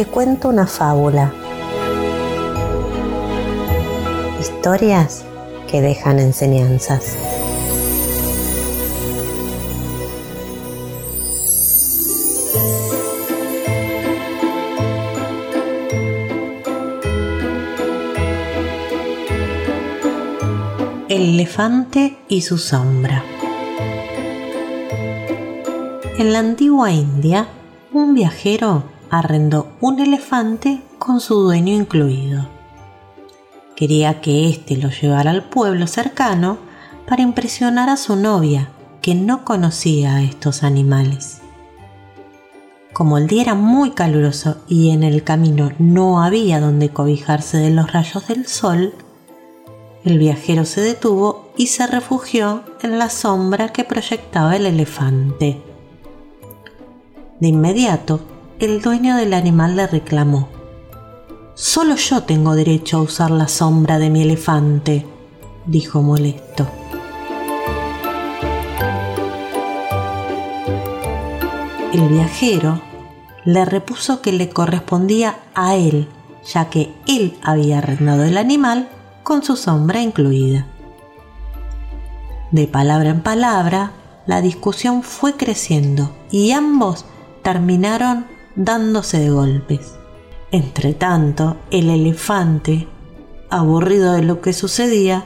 te cuento una fábula. Historias que dejan enseñanzas. El elefante y su sombra. En la antigua India, un viajero arrendó un elefante con su dueño incluido. Quería que éste lo llevara al pueblo cercano para impresionar a su novia, que no conocía a estos animales. Como el día era muy caluroso y en el camino no había donde cobijarse de los rayos del sol, el viajero se detuvo y se refugió en la sombra que proyectaba el elefante. De inmediato, el dueño del animal le reclamó. Solo yo tengo derecho a usar la sombra de mi elefante, dijo molesto. El viajero le repuso que le correspondía a él, ya que él había arrendado el animal con su sombra incluida. De palabra en palabra, la discusión fue creciendo y ambos terminaron dándose de golpes. Entretanto, el elefante, aburrido de lo que sucedía,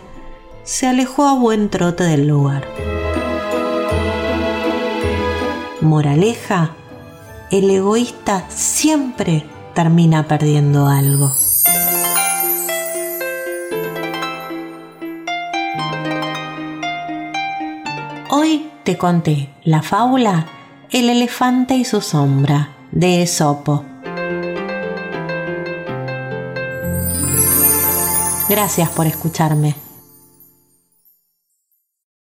se alejó a buen trote del lugar. Moraleja, el egoísta siempre termina perdiendo algo. Hoy te conté la fábula El elefante y su sombra de Esopo. Gracias por escucharme.